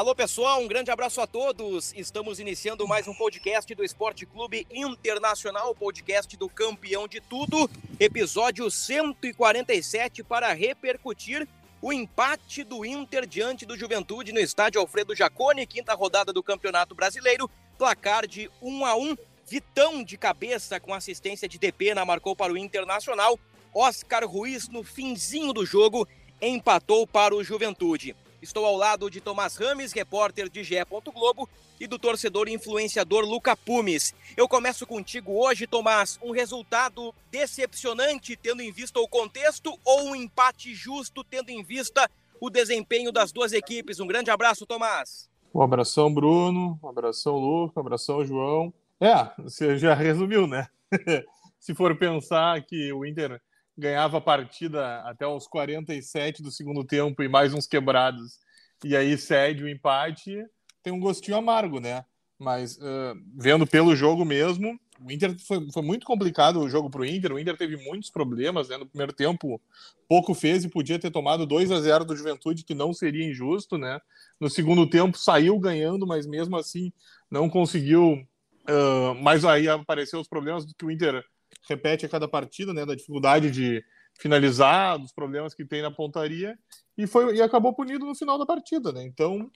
Alô pessoal, um grande abraço a todos. Estamos iniciando mais um podcast do Esporte Clube Internacional, podcast do campeão de tudo, episódio 147 para repercutir o empate do Inter diante do Juventude no estádio Alfredo Jaconi, quinta rodada do Campeonato Brasileiro, placar de 1 a 1. Vitão de cabeça com assistência de Depena marcou para o Internacional. Oscar Ruiz no finzinho do jogo empatou para o Juventude. Estou ao lado de Tomás Rames, repórter de GE. Globo, e do torcedor e influenciador Luca Pumes. Eu começo contigo hoje, Tomás. Um resultado decepcionante, tendo em vista o contexto, ou um empate justo, tendo em vista o desempenho das duas equipes? Um grande abraço, Tomás. Um abração, Bruno. Um abração, Luca. Um abração, João. É, você já resumiu, né? Se for pensar que o Inter ganhava a partida até os 47 do segundo tempo e mais uns quebrados, e aí cede o empate, tem um gostinho amargo, né? Mas uh, vendo pelo jogo mesmo, o Inter foi, foi muito complicado o jogo para o Inter. O Inter teve muitos problemas né? no primeiro tempo, pouco fez e podia ter tomado 2 a 0 do Juventude, que não seria injusto, né? No segundo tempo saiu ganhando, mas mesmo assim não conseguiu. Uh, mas aí apareceu os problemas que o Inter repete a cada partida, né, da dificuldade de finalizar, dos problemas que tem na pontaria e foi e acabou punido no final da partida, né? Então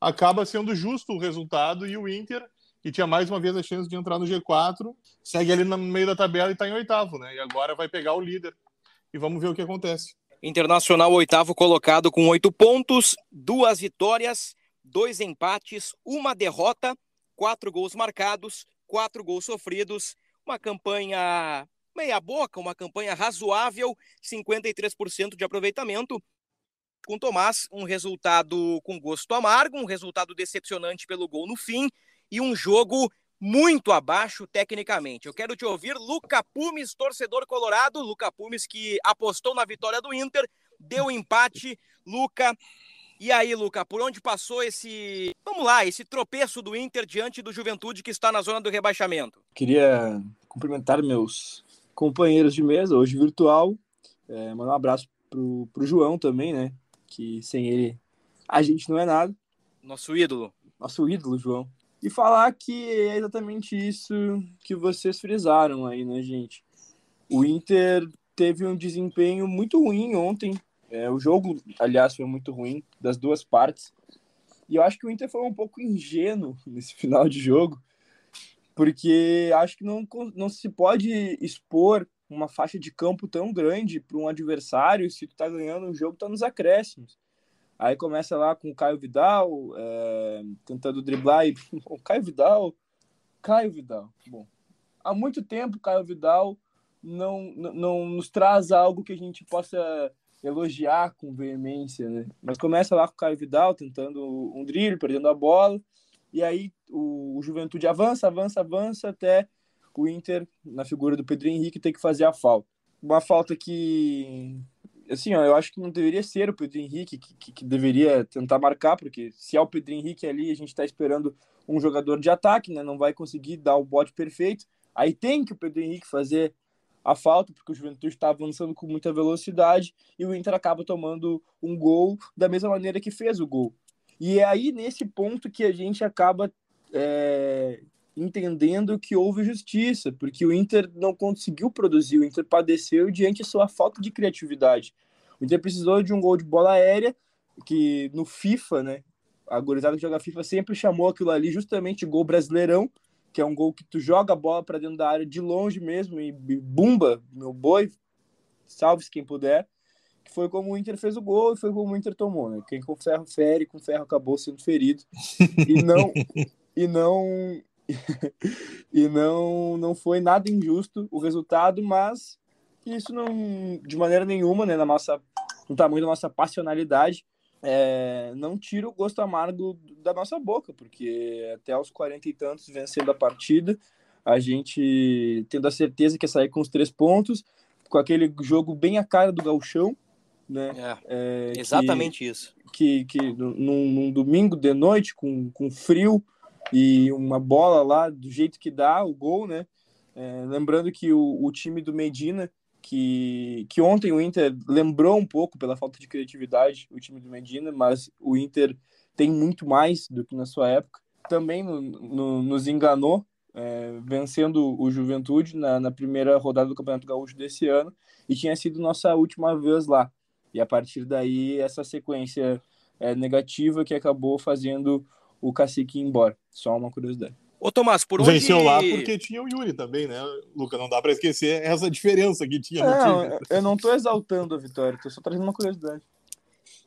acaba sendo justo o resultado e o Inter que tinha mais uma vez a chance de entrar no G4 segue ali no meio da tabela e está em oitavo, né? E agora vai pegar o líder e vamos ver o que acontece. Internacional oitavo colocado com oito pontos, duas vitórias, dois empates, uma derrota, quatro gols marcados, quatro gols sofridos uma campanha meia boca, uma campanha razoável, 53% de aproveitamento. Com Tomás, um resultado com gosto amargo, um resultado decepcionante pelo gol no fim e um jogo muito abaixo tecnicamente. Eu quero te ouvir, Luca Pumes, torcedor colorado, Luca Pumes que apostou na vitória do Inter, deu empate. Luca, e aí, Luca, por onde passou esse, vamos lá, esse tropeço do Inter diante do Juventude que está na zona do rebaixamento? Queria cumprimentar meus companheiros de mesa, hoje virtual, é, mandar um abraço pro, pro João também, né, que sem ele a gente não é nada. Nosso ídolo. Nosso ídolo, João. E falar que é exatamente isso que vocês frisaram aí, né, gente? O Inter teve um desempenho muito ruim ontem, é, o jogo, aliás, foi muito ruim das duas partes. E eu acho que o Inter foi um pouco ingênuo nesse final de jogo, porque acho que não, não se pode expor uma faixa de campo tão grande para um adversário se tu tá ganhando um jogo, tá nos acréscimos. Aí começa lá com o Caio Vidal, é, tentando driblar e. O Caio Vidal. Caio Vidal. Bom, há muito tempo Caio Vidal não, não, não nos traz algo que a gente possa elogiar com veemência, né? Mas começa lá com o Caio Vidal tentando um drible, perdendo a bola, e aí o, Juventude avança, avança, avança até o Inter, na figura do Pedro Henrique, ter que fazer a falta. Uma falta que, assim, ó, eu acho que não deveria ser o Pedro Henrique que, que, que deveria tentar marcar, porque se é o Pedro Henrique ali, a gente está esperando um jogador de ataque, né? Não vai conseguir dar o bote perfeito. Aí tem que o Pedro Henrique fazer a falta, porque o Juventude está avançando com muita velocidade e o Inter acaba tomando um gol da mesma maneira que fez o gol. E é aí nesse ponto que a gente acaba é, entendendo que houve justiça, porque o Inter não conseguiu produzir, o Inter padeceu diante da sua falta de criatividade. O Inter precisou de um gol de bola aérea, que no FIFA, né, a gurizada que joga FIFA sempre chamou aquilo ali justamente gol brasileirão, que é um gol que tu joga a bola para dentro da área de longe mesmo e bumba, meu boi, salve-se quem puder, que foi como o Inter fez o gol e foi como o Inter tomou, né? Quem com ferro fere, com ferro acabou sendo ferido. E não e não e não não foi nada injusto o resultado, mas isso não de maneira nenhuma, né, na nossa no tamanho da nossa passionalidade, é, não tira o gosto amargo da nossa boca, porque até aos 40 e tantos vencendo a partida, a gente tendo a certeza que ia sair com os três pontos, com aquele jogo bem a cara do gauchão, né? É, é, exatamente que, isso. Que, que num, num, domingo de noite, com, com frio e uma bola lá, do jeito que dá, o gol, né? É, lembrando que o, o time do Medina que, que ontem o Inter lembrou um pouco pela falta de criatividade, o time do Medina, mas o Inter tem muito mais do que na sua época. Também no, no, nos enganou, é, vencendo o Juventude na, na, primeira rodada do Campeonato Gaúcho desse ano, e tinha sido nossa última vez lá. E a partir daí, essa sequência é, negativa que acabou fazendo o cacique ir embora. Só uma curiosidade. Ô, Tomás, por onde... Venceu lá porque tinha o Yuri também, né, Luca? Não dá para esquecer essa diferença que tinha no não, time. Eu não tô exaltando a vitória, tô só trazendo uma curiosidade.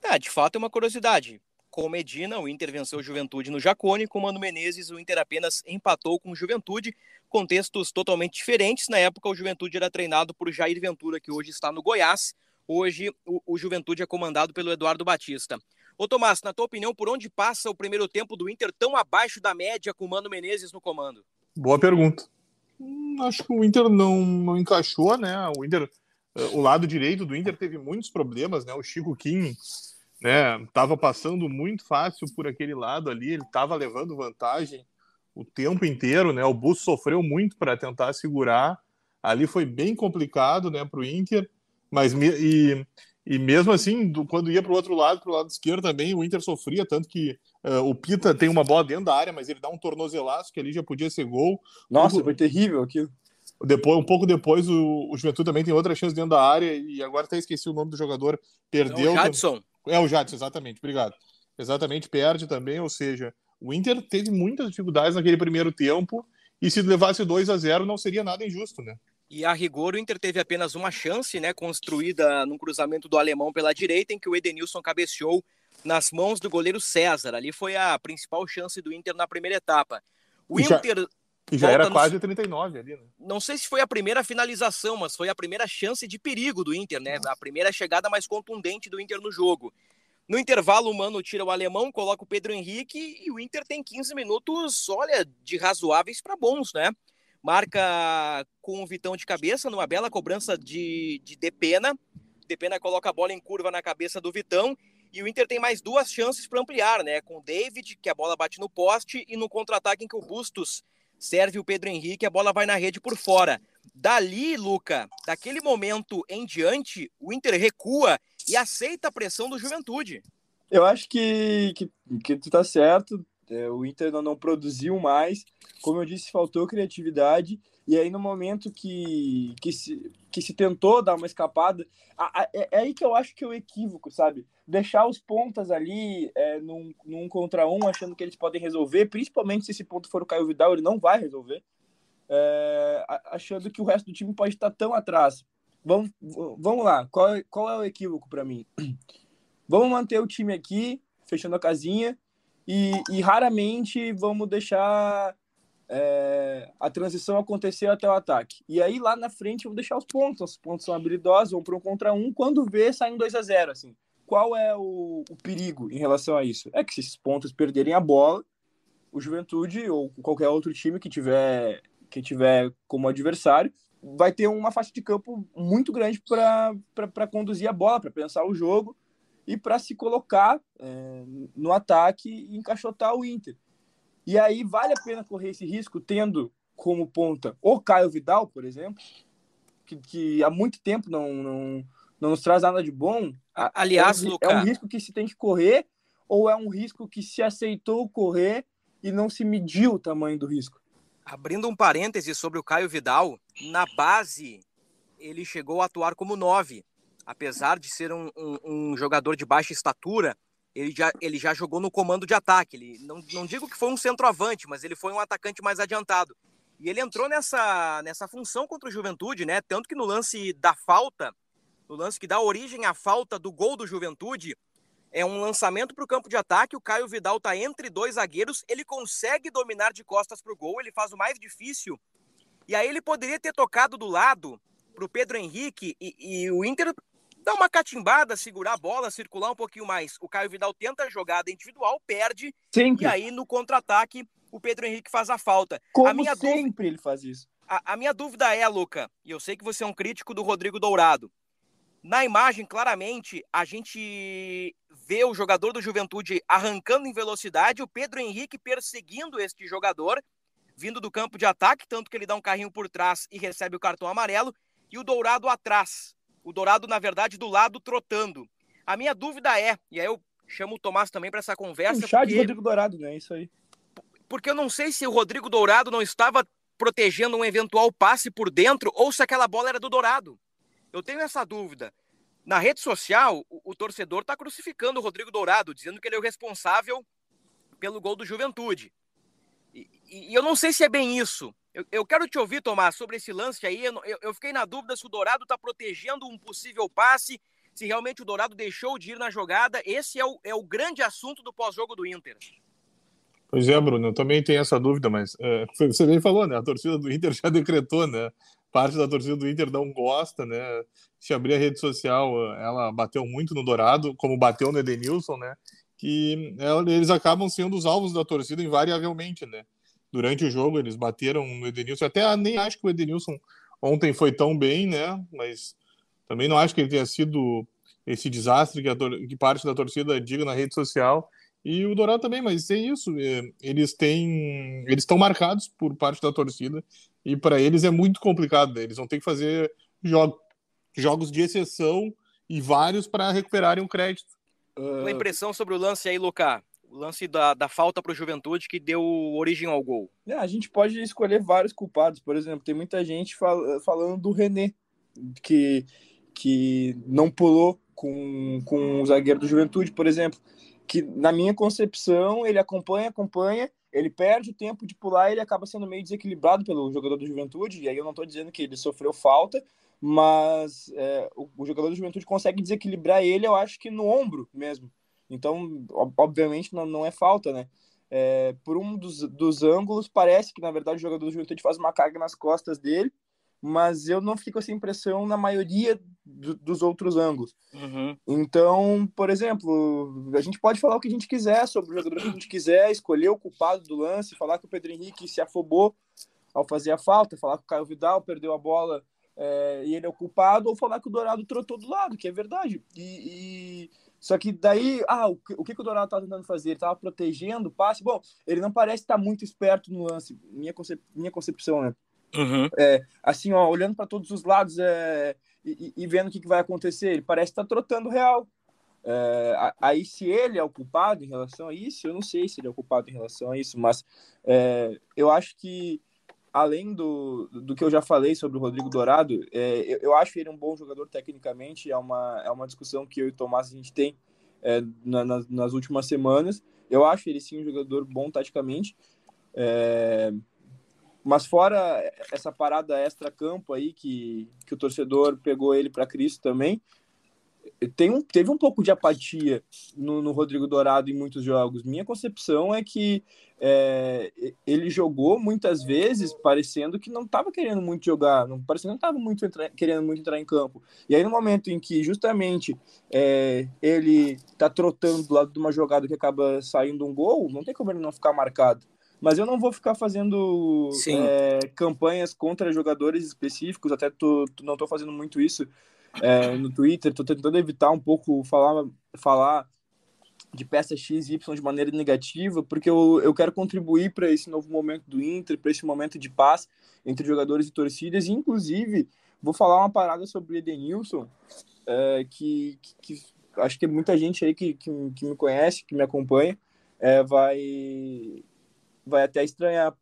É, de fato é uma curiosidade. Com Medina, o Inter venceu o Juventude no Jacone, com Mano Menezes, o Inter apenas empatou com o Juventude, contextos totalmente diferentes. Na época, o Juventude era treinado por Jair Ventura, que hoje está no Goiás. Hoje, o, o Juventude é comandado pelo Eduardo Batista. Ô Tomás, na tua opinião, por onde passa o primeiro tempo do Inter tão abaixo da média com o Mano Menezes no comando? Boa pergunta. Hum, acho que o Inter não, não encaixou, né? O Inter, eh, o lado direito do Inter teve muitos problemas, né? O Chico Kim, né? Tava passando muito fácil por aquele lado ali, ele tava levando vantagem o tempo inteiro, né? O Bus sofreu muito para tentar segurar. Ali foi bem complicado, né, para o Inter. Mas e, e mesmo assim, do, quando ia para o outro lado, para o lado esquerdo também, o Inter sofria, tanto que uh, o Pita tem uma bola dentro da área, mas ele dá um tornozelaço que ali já podia ser gol. Nossa, foi terrível aquilo. Depois, um pouco depois, o, o Juventude também tem outra chance dentro da área, e agora até esqueci o nome do jogador, perdeu. É o Jadson. É o Jadson, exatamente, obrigado. Exatamente, perde também, ou seja, o Inter teve muitas dificuldades naquele primeiro tempo, e se levasse 2 a 0 não seria nada injusto, né? E a rigor, o Inter teve apenas uma chance, né, construída num cruzamento do alemão pela direita, em que o Edenilson cabeceou nas mãos do goleiro César. Ali foi a principal chance do Inter na primeira etapa. O e Inter. Já, e já era quase no... 39 ali, né? Não sei se foi a primeira finalização, mas foi a primeira chance de perigo do Inter, né? A primeira chegada mais contundente do Inter no jogo. No intervalo, o Mano tira o alemão, coloca o Pedro Henrique e o Inter tem 15 minutos, olha, de razoáveis para bons, né? Marca com o Vitão de cabeça, numa bela cobrança de, de Depena. Depena coloca a bola em curva na cabeça do Vitão. E o Inter tem mais duas chances para ampliar, né? Com o David, que a bola bate no poste, e no contra-ataque em que o Bustos serve o Pedro Henrique, a bola vai na rede por fora. Dali, Luca, daquele momento em diante, o Inter recua e aceita a pressão do Juventude. Eu acho que, que, que tu tá certo. É, o Inter não, não produziu mais. Como eu disse, faltou criatividade. E aí, no momento que, que, se, que se tentou dar uma escapada, a, a, é, é, aí que eu acho que é o equívoco, sabe? Deixar os pontas ali é, num, num contra um, achando que eles podem resolver, principalmente se esse ponto for o Caio Vidal, ele não vai resolver. É, achando que o resto do time pode estar tão atrás. Vamos, vamos lá, qual, qual é o equívoco para mim? Vamos manter o time aqui, fechando a casinha, e, e raramente vamos deixar é, a transição acontecer até o ataque. E aí lá na frente vamos deixar os pontos, os pontos são habilidosos, vão para um contra um, quando vê, sai um 2 a 0 assim. Qual é o, o perigo em relação a isso? É que se esses pontos perderem a bola, o Juventude ou qualquer outro time que tiver que tiver como adversário vai ter uma faixa de campo muito grande para conduzir a bola, para pensar o jogo e para se colocar é, no ataque e encaixotar o Inter. E aí vale a pena correr esse risco tendo como ponta o Caio Vidal, por exemplo, que, que há muito tempo não, não, não nos traz nada de bom. Aliás, é um, Luca... é um risco que se tem que correr ou é um risco que se aceitou correr e não se mediu o tamanho do risco? Abrindo um parêntese sobre o Caio Vidal, na base ele chegou a atuar como nove apesar de ser um, um, um, jogador de baixa estatura, ele já, ele já jogou no comando de ataque. Ele, não, não digo que foi um centroavante, mas ele foi um atacante mais adiantado. E ele entrou nessa, nessa função contra o Juventude, né? Tanto que no lance da falta, no lance que dá origem à falta do gol do Juventude, é um lançamento para o campo de ataque. O Caio Vidal está entre dois zagueiros, ele consegue dominar de costas para o gol, ele faz o mais difícil. E aí ele poderia ter tocado do lado para o Pedro Henrique e, e, o Inter dar uma catimbada, segurar a bola, circular um pouquinho mais. O Caio Vidal tenta a jogada individual, perde. Sempre. E aí, no contra-ataque, o Pedro Henrique faz a falta. Como a minha sempre dúvida, ele faz isso. a, a minha dúvida é, Luca, e eu sei que você é um crítico do Rodrigo Dourado. Na imagem, claramente, a gente vê o jogador do Juventude arrancando em velocidade, o Pedro Henrique perseguindo este jogador, vindo do campo de ataque, tanto que ele dá um carrinho por trás e recebe o cartão amarelo, e o Dourado atrás. O Dourado, na verdade, do lado trotando. A minha dúvida é, e aí eu chamo o Tomás também para essa conversa, O chá de porque, Rodrigo Dourado, né? Isso aí. porque eu não sei se o Rodrigo Dourado não estava protegendo um eventual passe por dentro ou se aquela bola era do Dourado. Eu tenho essa dúvida. Na rede social, o, o torcedor está crucificando o Rodrigo Dourado, dizendo que ele é o responsável pelo gol do Juventude. E, eu não sei se é bem isso. Eu, eu quero te ouvir, Tomás, sobre esse lance aí. Eu, eu- fiquei na dúvida se o Dourado está protegendo um possível passe, se realmente o Dourado deixou de ir na jogada. Esse é o, é o grande assunto do pós-jogo do Inter. Pois é, Bruno, eu também tenho essa dúvida, mas é, você bem falou, né? A torcida do Inter já decretou, né? Parte da torcida do Inter não gosta, né? Se abrir a rede social, ela bateu muito no Dourado, como bateu no Edenilson, né? Que é, eles acabam sendo os alvos da torcida invariavelmente, né? Durante o jogo, eles bateram no Edenilson. Até nem acho que o Edenilson ontem foi tão bem, né? Mas também não acho que ele tenha sido esse desastre que, tor- que parte da torcida diga na rede social. E o Dourado também, mas é isso. é, Eles têm, eles estão marcados por parte da torcida e para eles é muito complicado. né? Eles vão ter que fazer jo jogos de exceção e vários para recuperarem o crédito. Tua impressão sobre o lance aí, Luca? O lance da, da falta para o Juventude que deu origem ao gol. É, a gente pode escolher vários culpados. Por exemplo, tem muita gente fal- falando do René, que, que não pulou com, com o zagueiro do Juventude, por exemplo. Que na minha concepção, ele acompanha, acompanha, ele perde o tempo de pular ele acaba sendo meio desequilibrado pelo jogador do Juventude. E aí eu não estou dizendo que ele sofreu falta, mas é, o, o jogador do Juventude consegue desequilibrar ele, eu acho que no ombro mesmo. Então, ob- obviamente, não, não é falta, né? É, por um dos, dos ângulos, parece que, na verdade, o jogador do Juventude faz uma carga nas costas dele, mas eu não fico com essa impressão na maioria do- dos outros ângulos. Então, por exemplo, a gente pode falar o que a gente quiser sobre o jogador que a gente quiser, escolher o culpado do lance, falar que o Pedro Henrique se afobou ao fazer a falta, falar que o Caio Vidal perdeu a bola é, e ele é o culpado, ou falar que o Dourado trotou do lado, que é verdade. E, e- Só que daí, ah, o que o, que o Dourado estava tentando fazer? Ele estava protegendo o passe. Bom, ele não parece estar muito esperto no lance, minha, concep... minha concepção, né? assim, ó, olhando para todos os lados é, e, e- vendo o que, que vai acontecer, ele parece estar trotando real. É, aí, se ele é o culpado em relação a isso, eu não sei se ele é o culpado em relação a isso, mas é, eu acho que, além do, do que eu já falei sobre o Rodrigo Dourado, é, eu, eu acho ele um bom jogador tecnicamente, é uma, é uma discussão que eu e o Tomás a gente tem é, na- nas, últimas semanas. Eu acho ele sim um jogador bom taticamente. É, mas fora essa parada extra-campo aí que, que o torcedor pegou ele para Cristo também, tem um, teve um pouco de apatia no, no Rodrigo Dourado em muitos jogos. Minha concepção é que é, ele jogou muitas vezes parecendo que não estava querendo muito jogar, não parecendo que não estava muito entra- querendo muito entrar em campo. E aí no momento em que justamente é, ele está trotando do lado de uma jogada que acaba saindo um gol, não tem como ele não ficar marcado. Mas eu não vou ficar fazendo é, campanhas contra jogadores específicos, até tô- não estou fazendo muito isso é, no Twitter, estou tentando evitar um pouco falar, falar de peça X e Y de maneira negativa, porque eu, eu quero contribuir para esse novo momento do Inter, para esse momento de paz entre jogadores e torcidas, e inclusive vou falar uma parada sobre Edenilson, é, que, que, que acho que muita gente aí que, que, que me conhece, que me acompanha, é, vai, vai até estranhar,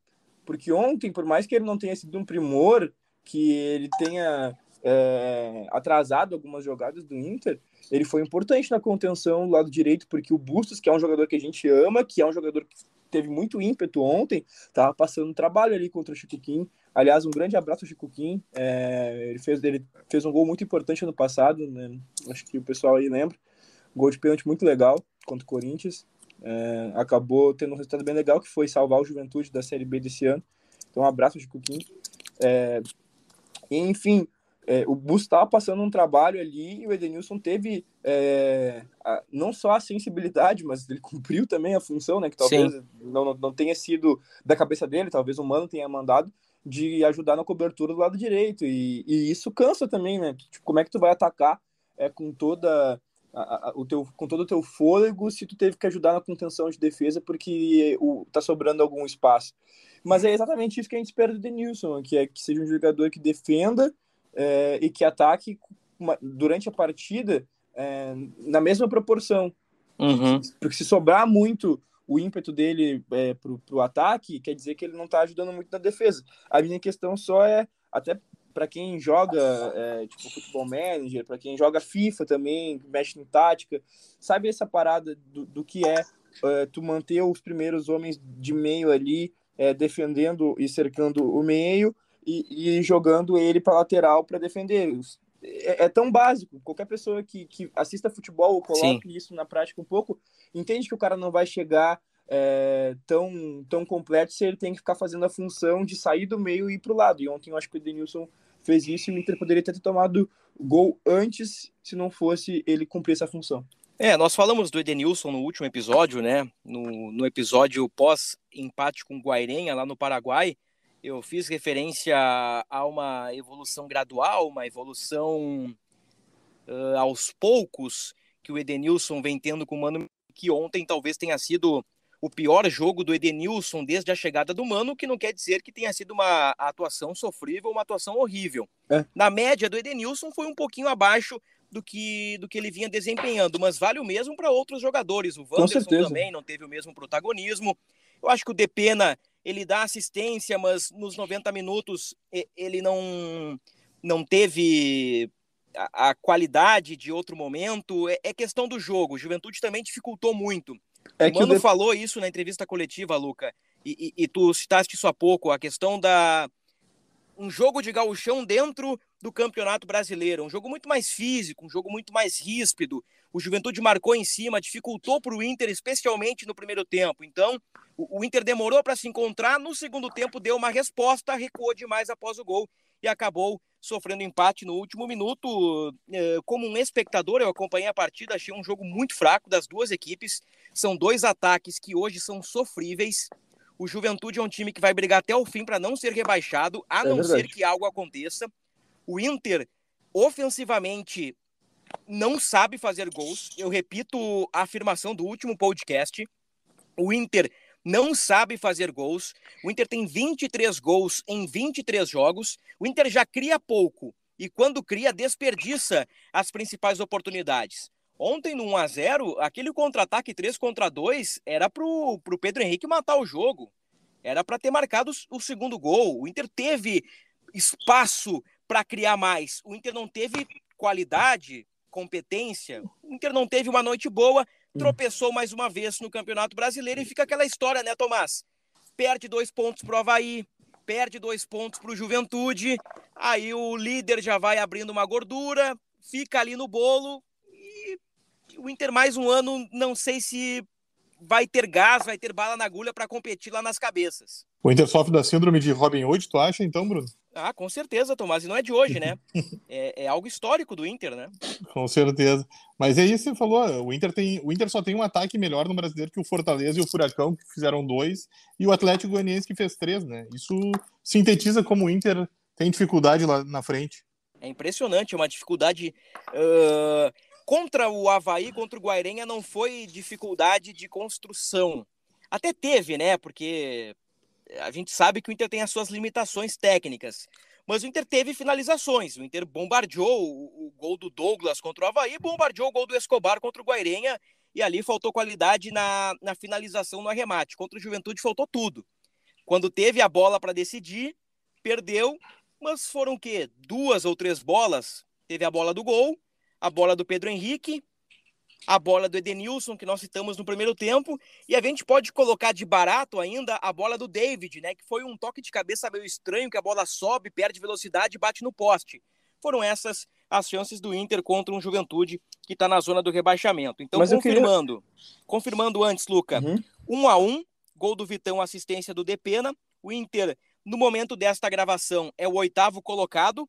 porque ontem, por mais que ele não tenha sido um primor, que ele tenha é, atrasado algumas jogadas do Inter, ele foi importante na contenção do lado direito, porque o Bustos, que é um jogador que a gente ama, que é um jogador que teve muito ímpeto ontem, estava passando trabalho ali contra o Chico Kim. Aliás, um grande abraço ao Chico Kim. É, ele, fez, ele fez um gol muito importante ano passado, né? acho que o pessoal aí lembra. Um gol de pênalti muito legal contra o Corinthians. É, acabou tendo um resultado bem legal, que foi salvar o Juventude da Série B desse ano. Então, um abraço Chico Kim. É, enfim, é, o Bus estava passando um trabalho ali e o Edenilson teve é, a, não só a sensibilidade, mas ele cumpriu também a função, né? Que talvez não, não, não, tenha sido da cabeça dele, talvez o Mano tenha mandado de ajudar na cobertura do lado direito. E, e isso cansa também, né? Tipo, como é que tu vai atacar é, com toda a, a, o teu, com todo o teu fôlego se tu teve que ajudar na contenção de defesa porque o, tá sobrando algum espaço. Mas é exatamente isso que a gente espera do Denilson, que é que seja um jogador que defenda é, e que ataque durante a partida é, na mesma proporção. Uhum. Porque se sobrar muito o ímpeto dele é, pro, pro ataque, quer dizer que ele não está ajudando muito na defesa. A minha questão só é, até para quem joga é, tipo futebol manager, para quem joga FIFA também, mexe em tática, sabe essa parada do, do que é, é, tu manter os primeiros homens de meio ali é, defendendo e cercando o meio e, e jogando ele para lateral para defender. É, é, tão básico. Qualquer pessoa que, que assista futebol ou coloque Sim. isso na prática um pouco, entende que o cara não vai chegar é, tão, tão completo se ele tem que ficar fazendo a função de sair do meio e ir para o lado. E ontem eu acho que o Denilson fez isso e o Inter poderia ter tomado gol antes se não fosse ele cumprir essa função. É, nós falamos do Edenilson no último episódio, né? No, no episódio pós-empate com o Guairenha lá no Paraguai eu fiz referência a uma evolução gradual, uma evolução uh, aos poucos que o Edenilson vem tendo com o Mano, que ontem talvez tenha sido o pior jogo do Edenilson desde a chegada do Mano, que não quer dizer que tenha sido uma atuação sofrível, uma atuação horrível. É. Na média do Edenilson foi um pouquinho abaixo do que, do que ele vinha desempenhando, mas vale o mesmo para outros jogadores. O Wanderson também não teve o mesmo protagonismo. Eu acho que o Depena ele dá assistência, mas nos 90 minutos ele não, não teve a, a qualidade de outro momento. É, é, questão do jogo. O Juventude também dificultou muito. É o Mano falou isso na entrevista coletiva, Luca, e, e, e tu citaste isso há pouco, a questão da um jogo de gauchão dentro do Campeonato Brasileiro, um jogo muito mais físico, um jogo muito mais ríspido. O Juventude marcou em cima, dificultou para o Inter, especialmente no primeiro tempo. Então, o, Inter demorou para se encontrar, no segundo tempo deu uma resposta, recuou demais após o gol e acabou sofrendo empate no último minuto. É, como um espectador, eu acompanhei a partida, achei um jogo muito fraco das duas equipes. São dois ataques que hoje são sofríveis. O Juventude é um time que vai brigar até o fim para não ser rebaixado, a é não verdade. ser que algo aconteça. O Inter, ofensivamente, não sabe fazer gols. Eu repito a afirmação do último podcast. O Inter não sabe fazer gols. O Inter tem 23 gols em 23 jogos. O Inter já cria pouco e quando cria desperdiça as principais oportunidades. Ontem no 1 a 0, aquele contra-ataque 3 contra 2 era pro pro Pedro Henrique matar o jogo. Era para ter marcado o segundo gol. O Inter teve espaço para criar mais. O Inter não teve qualidade, competência. O Inter não teve uma noite boa tropeçou mais uma vez no Campeonato Brasileiro e fica aquela história, né, Tomás? Perde dois pontos pro Havaí, perde dois pontos pro Juventude, aí o líder já vai abrindo uma gordura, fica ali no bolo e o Inter mais um ano, não sei se vai ter gás, vai ter bala na agulha para competir lá nas cabeças. O Inter sofre da síndrome de Robin Hood, tu acha então, Bruno? Ah, com certeza, Tomás. E não é de hoje, né? É, é, algo histórico do Inter, né? Com certeza. Mas é isso que você falou. O Inter, tem, o Inter só tem um ataque melhor no brasileiro que o Fortaleza e o Furacão, que fizeram dois, e o Atlético Goianiense, que fez três, né? Isso sintetiza como o Inter tem dificuldade lá na frente. É impressionante, uma dificuldade. Uh, contra o Havaí, contra o Guairenha, não foi dificuldade de construção. Até teve, né? Porque a gente sabe que o Inter tem as suas limitações técnicas. Mas o Inter teve finalizações. O Inter bombardeou o, o gol do Douglas contra o Havaí, bombardeou o gol do Escobar contra o Guairenha, e ali faltou qualidade na, na finalização no arremate. Contra o Juventude faltou tudo. Quando teve a bola para decidir, perdeu, mas foram o quê? Duas ou três bolas. Teve a bola do gol, a bola do Pedro Henrique, a bola do Edenilson, que nós citamos no primeiro tempo, e a gente pode colocar de barato ainda a bola do David, né? Que foi um toque de cabeça meio estranho, que a bola sobe, perde velocidade e bate no poste. Foram essas as chances do Inter contra um Juventude que está na zona do rebaixamento. Então, Mas confirmando, queria... confirmando antes, Luca, uhum. um a um, gol do Vitão, assistência do Depena. O Inter, no momento desta gravação, é o oitavo colocado,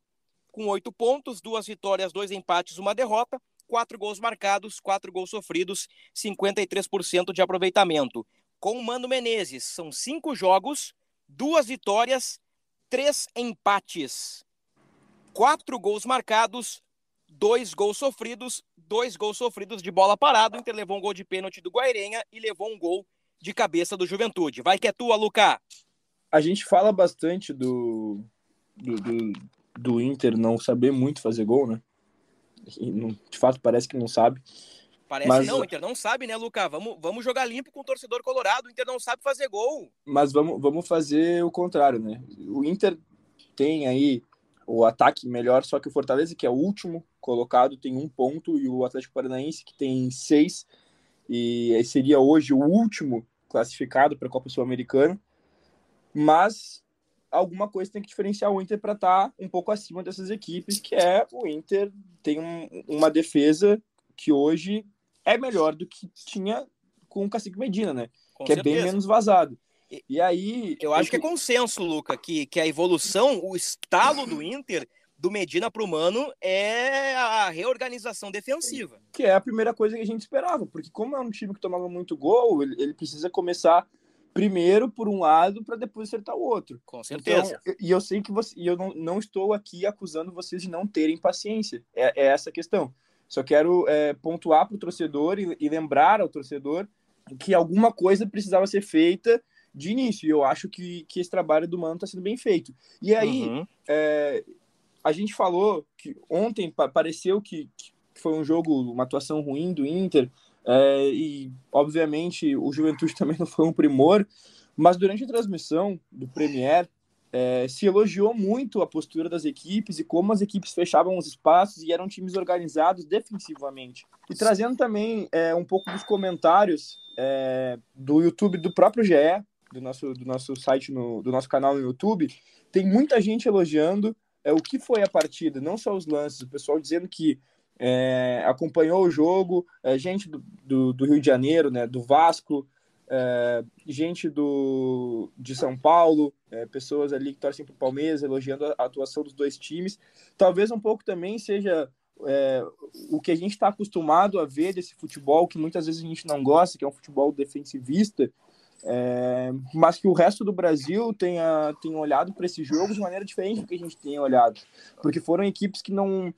com oito pontos, duas vitórias, dois empates, uma derrota, quatro gols marcados, quatro gols sofridos, 53% de aproveitamento. Com o Mano Menezes, são cinco jogos, duas vitórias, três empates, quatro gols marcados, dois gols sofridos, dois gols sofridos de bola parada. O Inter levou um gol de pênalti do Guairenha e levou um gol de cabeça do Juventude. Vai que é tua, Luca. A gente fala bastante do, do, do, do Inter não saber muito fazer gol, né? Não, de fato, parece que não sabe. Parece mas... não, o Inter não sabe, né, Luca? Vamos, vamos jogar limpo com o torcedor colorado. O Inter não sabe fazer gol. Mas vamos, vamos fazer o contrário, né? O Inter tem aí o ataque melhor, só que o Fortaleza, que é o último colocado, tem um ponto, e o Atlético Paranaense, que tem seis, e seria hoje o último classificado para a Copa Sul-Americana. Mas alguma coisa tem que diferenciar o Inter para estar tá um pouco acima dessas equipes, que é o Inter tem um, uma defesa que hoje é melhor do que tinha com o Cacique Medina, né? Com que certeza. é bem menos vazado. E, e aí. Eu acho que é consenso, Luca, que, que a evolução, o estalo do Inter, do Medina para o Mano, é a reorganização defensiva. Que é a primeira coisa que a gente esperava, porque como é um time que tomava muito gol, ele, ele precisa começar primeiro por um lado para depois acertar o outro. Com certeza. Então, e eu sei que você, e eu não, não estou aqui acusando vocês de não terem paciência. É, é essa a questão. Só quero é, pontuar para o torcedor e, e, lembrar ao torcedor que alguma coisa precisava ser feita de início. E eu acho que, que esse trabalho do Mano está sendo bem feito. E aí, uhum. é, a gente falou que ontem pareceu que, que foi um jogo, uma atuação ruim do Inter. É, e, obviamente, o Juventude também não foi um primor, mas durante a transmissão do Premier, é, se elogiou muito a postura das equipes e como as equipes fechavam os espaços e eram times organizados defensivamente. E trazendo também é, um pouco dos comentários é, do YouTube do próprio GE, do nosso, do nosso site, no, do nosso canal no YouTube, tem muita gente elogiando é, o que foi a partida, não só os lances, o pessoal dizendo que é, acompanhou o jogo, é, gente do, do, do, Rio de Janeiro, né, do Vasco, é, gente do, de São Paulo, é, pessoas ali que torcem para o Palmeiras, elogiando a atuação dos dois times. Talvez um pouco também seja é, o que a gente está acostumado a ver desse futebol, que muitas vezes a gente não gosta, que é um futebol defensivista, é, mas que o resto do Brasil tenha, tenha olhado para esse jogo de maneira diferente do que a gente tem olhado, porque foram equipes que não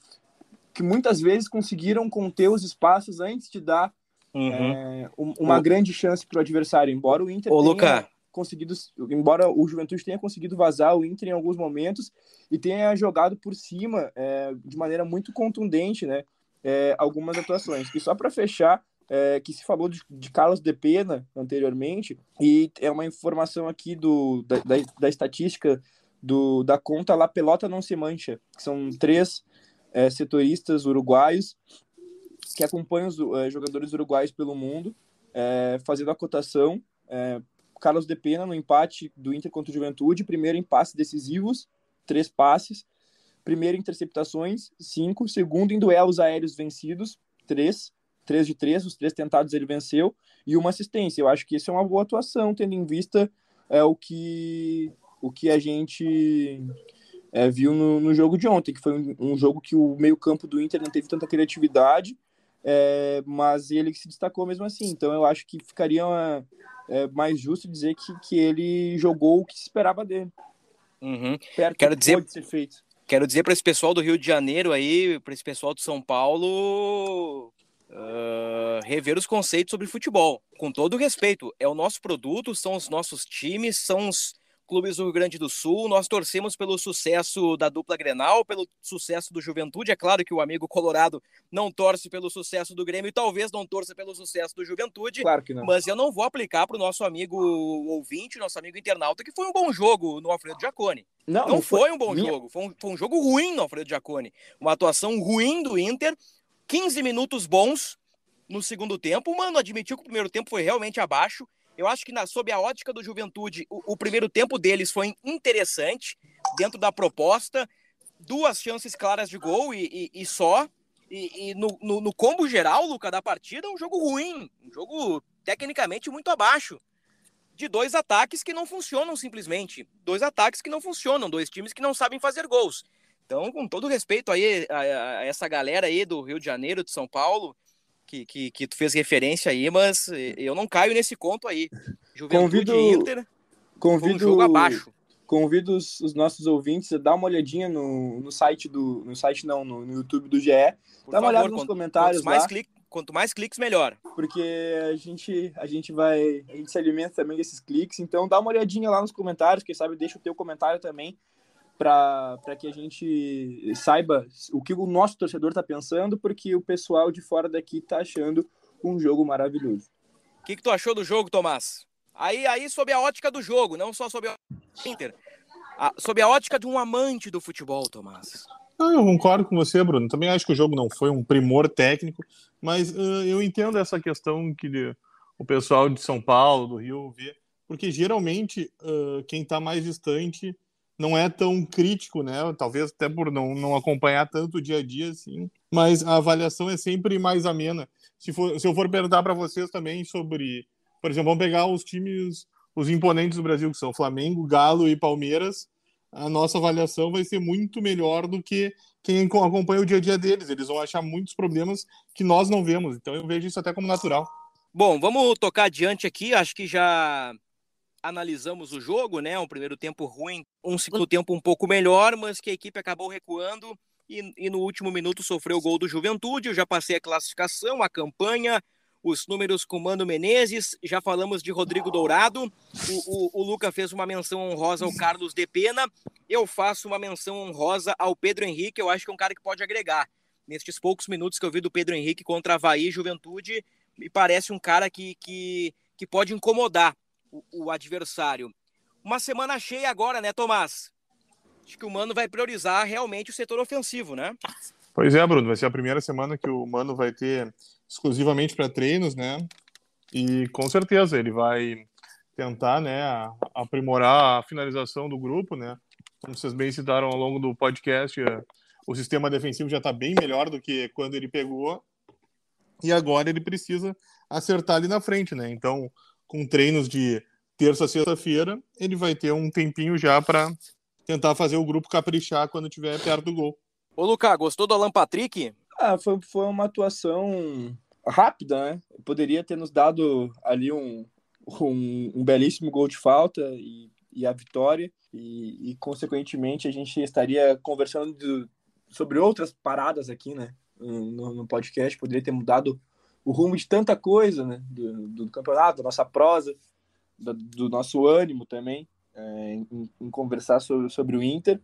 que muitas vezes conseguiram conter os espaços antes de dar uhum. é, uma grande chance para o adversário, embora o Inter Ô, tenha Luca. conseguido, embora o Juventude tenha conseguido vazar o Inter em alguns momentos e tenha jogado por cima é, de maneira muito contundente, né? É, algumas atuações. E só para fechar, é, que se falou de, de, Carlos de Pena anteriormente, e é uma informação aqui do, da, da, da estatística do, da conta La Pelota Não Se Mancha, que são três é, setoristas uruguaios que acompanham os é, jogadores uruguaios pelo mundo, é, fazendo a cotação. É, Carlos de Pena no empate do Inter contra o Juventude, primeiro em passes decisivos, três passes. Primeiro em interceptações, cinco. Segundo em duelos aéreos vencidos, três. Três de três, os três tentados ele venceu. E uma assistência. Eu acho que isso é uma boa atuação, tendo em vista é, o, que, o que a gente é, viu no, no, jogo de ontem, que foi um, um jogo que o meio-campo do Inter não teve tanta criatividade, é, mas ele se destacou mesmo assim. Então eu acho que ficaria é, mais justo dizer que, que ele jogou o que se esperava dele. Uhum. Perto Quero dizer, pode ser feito. Quero dizer para esse pessoal do Rio de Janeiro aí, para esse pessoal de São Paulo, uh, rever os conceitos sobre futebol. Com todo respeito, é o nosso produto, são os nossos times, são os clubes do Rio Grande do Sul. Nós torcemos pelo sucesso da dupla Grenal, pelo sucesso do Juventude. É claro que o amigo Colorado não torce pelo sucesso do Grêmio e talvez não torça pelo sucesso do Juventude. Claro que não. Mas eu não vou aplicar para o nosso amigo ouvinte, nosso amigo internauta, que foi um bom jogo no Alfredo Giacone. Não, não, foi, foi, um bom minha... jogo, foi um, foi um jogo ruim no Alfredo Giacone. Uma atuação ruim do Inter, 15 minutos bons no segundo tempo. O Mano admitiu que o primeiro tempo foi realmente abaixo eu acho que, na, sob a ótica do Juventude, o, o primeiro tempo deles foi interessante, dentro da proposta. Duas chances claras de gol e, e, e só. E, e no, no, no, combo geral, Luca, da partida, um jogo ruim. Um jogo tecnicamente muito abaixo. De dois ataques que não funcionam simplesmente. Dois ataques que não funcionam. Dois times que não sabem fazer gols. Então, com todo respeito aí a, a, essa galera aí do Rio de Janeiro, de São Paulo, que, que, que tu fez referência aí, mas eu não caio nesse conto aí. Juventude convido, Inter, convido, um jogo abaixo. Convido os, os, nossos ouvintes a dar uma olhadinha no, no site do. No site não, no, no YouTube do GE. Por Dá uma favor, olhada nos quanto, comentários. mais lá. Clique, quanto mais cliques, melhor. Porque a gente, a gente vai. A gente se alimenta também desses cliques. Então dá uma olhadinha lá nos comentários, quem sabe deixa o teu comentário também para que a gente saiba o que o nosso torcedor está pensando, porque o pessoal de fora daqui está achando um jogo maravilhoso. O que, que tu achou do jogo, Tomás? Aí, aí sob a ótica do jogo, não só sob a Inter, a, sob a ótica de um amante do futebol, Tomás. Ah, eu concordo com você, Bruno. Também acho que o jogo não foi um primor técnico, mas uh, eu entendo essa questão que o pessoal de São Paulo, do Rio, vê, porque geralmente uh, quem está mais distante não é tão crítico, né? Talvez até por não, não acompanhar tanto o dia a dia, assim. Mas a avaliação é sempre mais amena. Se, for, se eu for perguntar para vocês também sobre, por exemplo, vamos pegar os times, os imponentes do Brasil, que são Flamengo, Galo e Palmeiras, a nossa avaliação vai ser muito melhor do que quem acompanha o dia a dia deles. Eles vão achar muitos problemas que nós não vemos. Então eu vejo isso até como natural. Bom, vamos tocar adiante aqui. Acho que já analisamos o jogo, né? Um primeiro tempo ruim, um segundo tempo um pouco melhor, mas que a equipe acabou recuando e, e no último minuto sofreu o gol do Juventude. Eu já passei a classificação, a campanha, os números com Mano Menezes, já falamos de Rodrigo Dourado. O, o, o Luca fez uma menção honrosa ao Carlos de Pena. Eu faço uma menção honrosa ao Pedro Henrique. Eu acho que é um cara que pode agregar. Nestes poucos minutos que eu vi do Pedro Henrique contra Havaí Juventude, me parece um cara que, que, que pode incomodar o, o adversário. Uma semana cheia agora, né, Tomás? Acho que o Mano vai priorizar realmente o setor ofensivo, né? Pois é, Bruno, vai ser a primeira semana que o Mano vai ter exclusivamente para treinos, né? E com certeza ele vai tentar, né, aprimorar a finalização do grupo, né? Como vocês bem citaram ao longo do podcast, é, o sistema defensivo já está bem melhor do que quando ele pegou. E agora ele precisa acertar ali na frente, né? Então, com treinos de terça a sexta-feira, ele vai ter um tempinho já para tentar fazer o grupo caprichar quando estiver perto do gol. Ô, Lucas, gostou do Alan Patrick? Ah, foi, foi uma atuação rápida, né? Poderia ter nos dado ali um, um, um belíssimo gol de falta e, e a vitória, e, e, consequentemente a gente estaria conversando de, sobre outras paradas aqui, né? No, no podcast, poderia ter mudado o rumo de tanta coisa, né? Do, do campeonato, da nossa prosa, do, do nosso ânimo também, é, em, em, conversar sobre, sobre o Inter.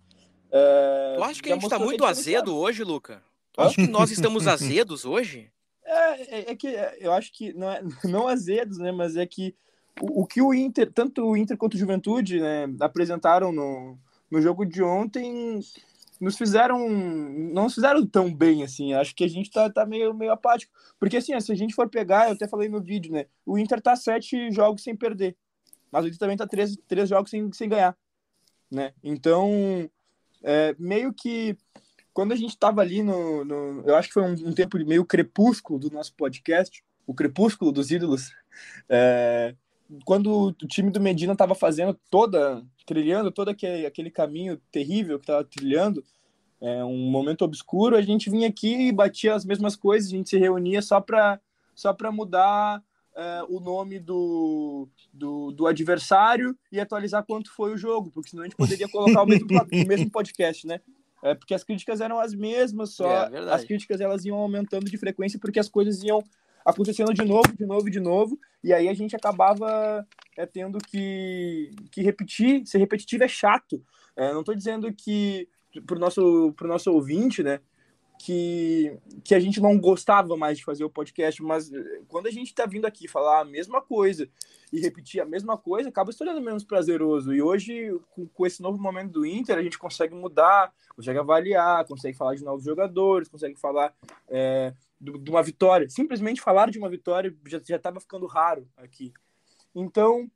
É, tu acha que a gente está muito azedo hoje, Luca? Tu acha que nós estamos azedos hoje? É, é, é, que eu acho que não, é, não azedos, né? Mas é que o, o que o Inter, tanto o Inter quanto o Juventude, né, apresentaram no, no jogo de ontem nos fizeram não nos fizeram tão bem assim. Acho que a gente tá, tá meio, meio apático. Porque assim, se a gente for pegar, eu até falei no vídeo, né? O Inter tá sete jogos sem perder. Mas o Inter também tá três, três jogos sem, sem ganhar. Né? Então, é, meio que quando a gente tava ali no, no Eu acho que foi um, um, tempo meio crepúsculo do nosso podcast, o crepúsculo dos ídolos. É, quando o time do Medina tava fazendo toda trilhando todo aquele, aquele caminho terrível que estava trilhando, é, um momento obscuro, a gente vinha aqui e batia as mesmas coisas, a gente se reunia só para só mudar é, o nome do, do, do, adversário e atualizar quanto foi o jogo, porque senão a gente poderia colocar o mesmo, o mesmo podcast, né? É, porque as críticas eram as mesmas, só é, as críticas elas iam aumentando de frequência porque as coisas iam acontecendo de novo, de novo, de novo, e aí a gente acabava é, tendo que, que repetir, ser repetitivo é chato. É, não estou dizendo que para o nosso, nosso ouvinte, né, que, que a gente não gostava mais de fazer o podcast, mas eh, quando a gente está vindo aqui falar a mesma coisa e repetir a mesma coisa, acaba se tornando menos prazeroso. E hoje, com, com esse novo momento do Inter, a gente consegue mudar, consegue avaliar, consegue falar de novos jogadores, consegue falar é, de uma vitória. Simplesmente falar de uma vitória já estava ficando raro aqui. Então,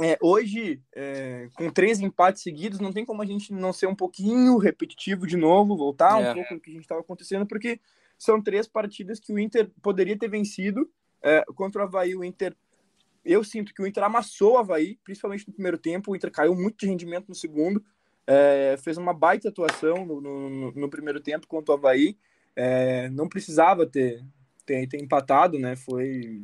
é, hoje, é, com três empates seguidos, não tem como a gente não ser um pouquinho repetitivo de novo, voltar é. um pouco no que a gente estava acontecendo, porque são três partidas que o Inter poderia ter vencido. É, contra o Havaí, o Inter. Eu sinto que o Inter amassou o Havaí, principalmente no primeiro tempo. O Inter caiu muito de rendimento no segundo. é, fez uma baita atuação no, no, no, primeiro tempo contra o Havaí. É, não precisava ter, ter, ter, empatado, né? Foi,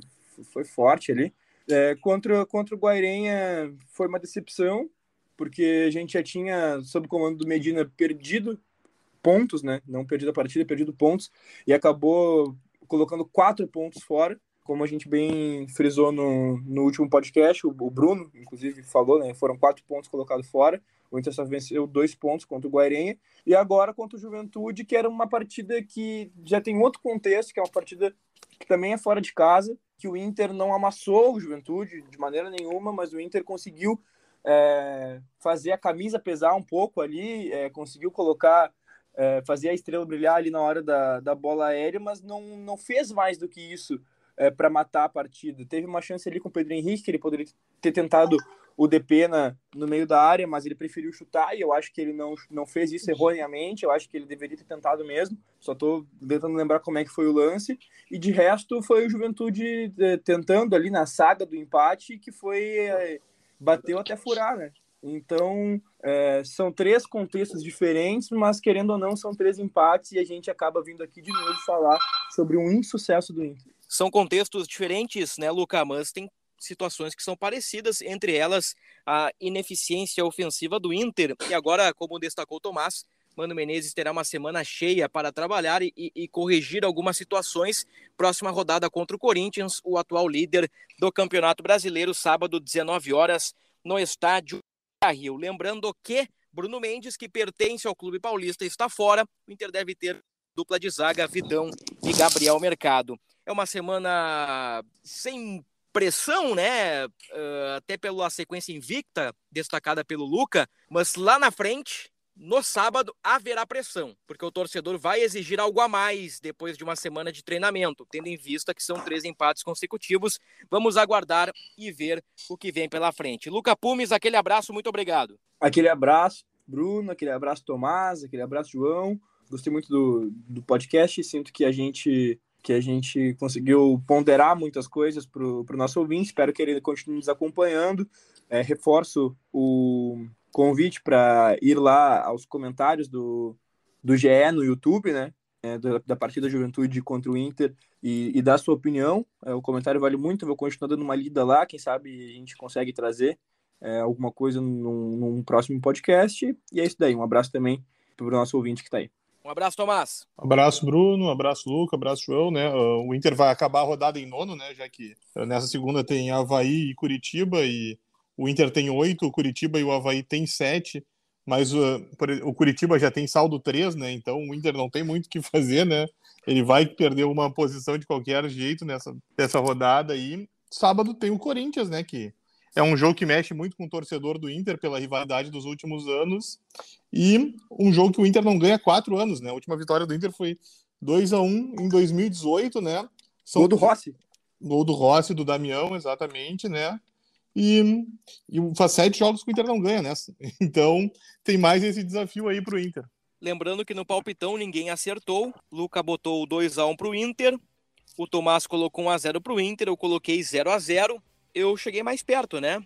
foi forte ali. É, contra, contra o Guairenha foi uma decepção, porque a gente já tinha, sob o comando do Medina, perdido pontos, né? Não perdido a partida, perdido pontos, e acabou colocando quatro pontos fora como a gente bem frisou no, no último podcast, o, o Bruno, inclusive, falou, né? Foram quatro pontos colocados fora. O Inter só venceu dois pontos contra o Guairenha. E agora contra o Juventude, que era uma partida que já tem outro contexto, que é uma partida que também é fora de casa, que o Inter não amassou o Juventude de maneira nenhuma, mas o Inter conseguiu é, fazer a camisa pesar um pouco ali, é, conseguiu colocar, é, fazer a estrela brilhar ali na hora da, da bola aérea, mas não, não fez mais do que isso é, para matar a partida. Teve uma chance ali com o Pedro Henrique, que ele poderia ter tentado o DP na, no meio da área, mas ele preferiu chutar e eu acho que ele não, não fez isso erroneamente. Eu acho que ele deveria ter tentado mesmo. Só estou tentando lembrar como é que foi o lance. E de resto, foi o Juventude é, tentando ali na saga do empate, que foi. É, bateu até furar, né? Então, é, são três contextos diferentes, mas querendo ou não, são três empates e a gente acaba vindo aqui de novo falar sobre um insucesso do Inter. São contextos diferentes, né, Luca? Mas tem situações que são parecidas, entre elas a ineficiência ofensiva do Inter. E agora, como destacou Tomás, Mano Menezes terá uma semana cheia para trabalhar e, e, e, corrigir algumas situações. Próxima rodada contra o Corinthians, o atual líder do Campeonato Brasileiro, sábado, 19 horas, no estádio Rio. Lembrando que Bruno Mendes, que pertence ao Clube Paulista, está fora. O Inter deve ter dupla de zaga, Vidão e Gabriel Mercado. É uma semana sem pressão, né? Uh, até pela sequência invicta destacada pelo Luca, mas lá na frente, no sábado, haverá pressão, porque o torcedor vai exigir algo a mais depois de uma semana de treinamento, tendo em vista que são três empates consecutivos. Vamos aguardar e ver o que vem pela frente. Luca Pumes, aquele abraço, muito obrigado. Aquele abraço, Bruno, aquele abraço, Tomás, aquele abraço, João. Gostei muito do, do podcast, sinto que a gente que a gente conseguiu ponderar muitas coisas para o nosso ouvinte. Espero que ele continue nos acompanhando. É, reforço o convite para ir lá aos comentários do, do GE no YouTube, né? É, da, da, partida Juventude contra o Inter e, e dar sua opinião. É, o comentário vale muito, vou continuar dando uma lida lá. Quem sabe a gente consegue trazer é, alguma coisa num, num próximo podcast. E é isso daí. Um abraço também para o nosso ouvinte que está aí. Um abraço, Tomás. Um abraço, Bruno. Um abraço, Luca. Um abraço, João. Né? O Inter vai acabar a rodada em nono, né? Já que nessa segunda tem Havaí e Curitiba e o Inter tem oito, o Curitiba e o Havaí tem sete, mas uh, o Curitiba já tem saldo três, né? Então o Inter não tem muito o que fazer, né? Ele vai perder uma posição de qualquer jeito nessa, nessa rodada aí. Sábado tem o Corinthians, né? Que é um jogo que mexe muito com o torcedor do Inter pela rivalidade dos últimos anos. E um jogo que o Inter não ganha há quatro anos, né? A última vitória do Inter foi 2 a 1 em 2018, né? São... Gol do Rossi. Gol do Rossi, do Damião, exatamente, né? E, e faz sete jogos que o Inter não ganha nessa. Então tem mais esse desafio aí para o Inter. Lembrando que no palpitão ninguém acertou. Luca botou 2x1 para o Inter. O Tomás colocou 1x0 para o Inter. Eu coloquei 0x0 eu cheguei mais perto, né?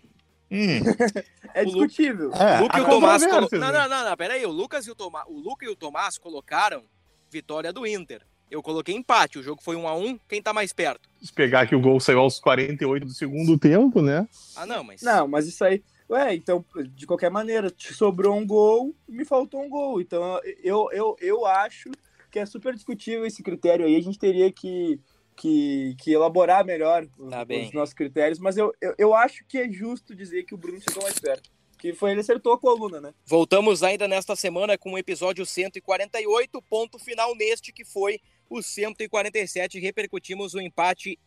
Hum. é discutível. O, é, Luca e o Tomás. Colo... Não, não, não, não, peraí. O Lucas e o Tomás. O Luca e o Tomás colocaram vitória do Inter. Eu coloquei empate. O jogo foi 1 a 1 Quem tá mais perto? Se pegar que o gol saiu aos 48 do segundo tempo, né? Ah, não, mas. Não, mas isso aí. Ué, então, de qualquer maneira, te sobrou um gol, me faltou um gol. Então, eu, eu, eu acho que é super discutível esse critério aí. A gente teria que que, que elaborar melhor os, tá os, nossos critérios, mas eu, eu, eu, acho que é justo dizer que o Bruno chegou mais perto. Que foi ele acertou a coluna, né? Voltamos ainda nesta semana com o episódio 148, ponto final neste que foi o 147. Repercutimos o empate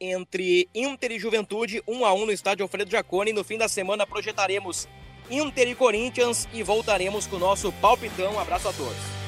entre Inter e Juventude, 1 a 1 no estádio Alfredo Jaconi. No fim da semana projetaremos Inter e Corinthians e voltaremos com o nosso palpitão. Um abraço a todos.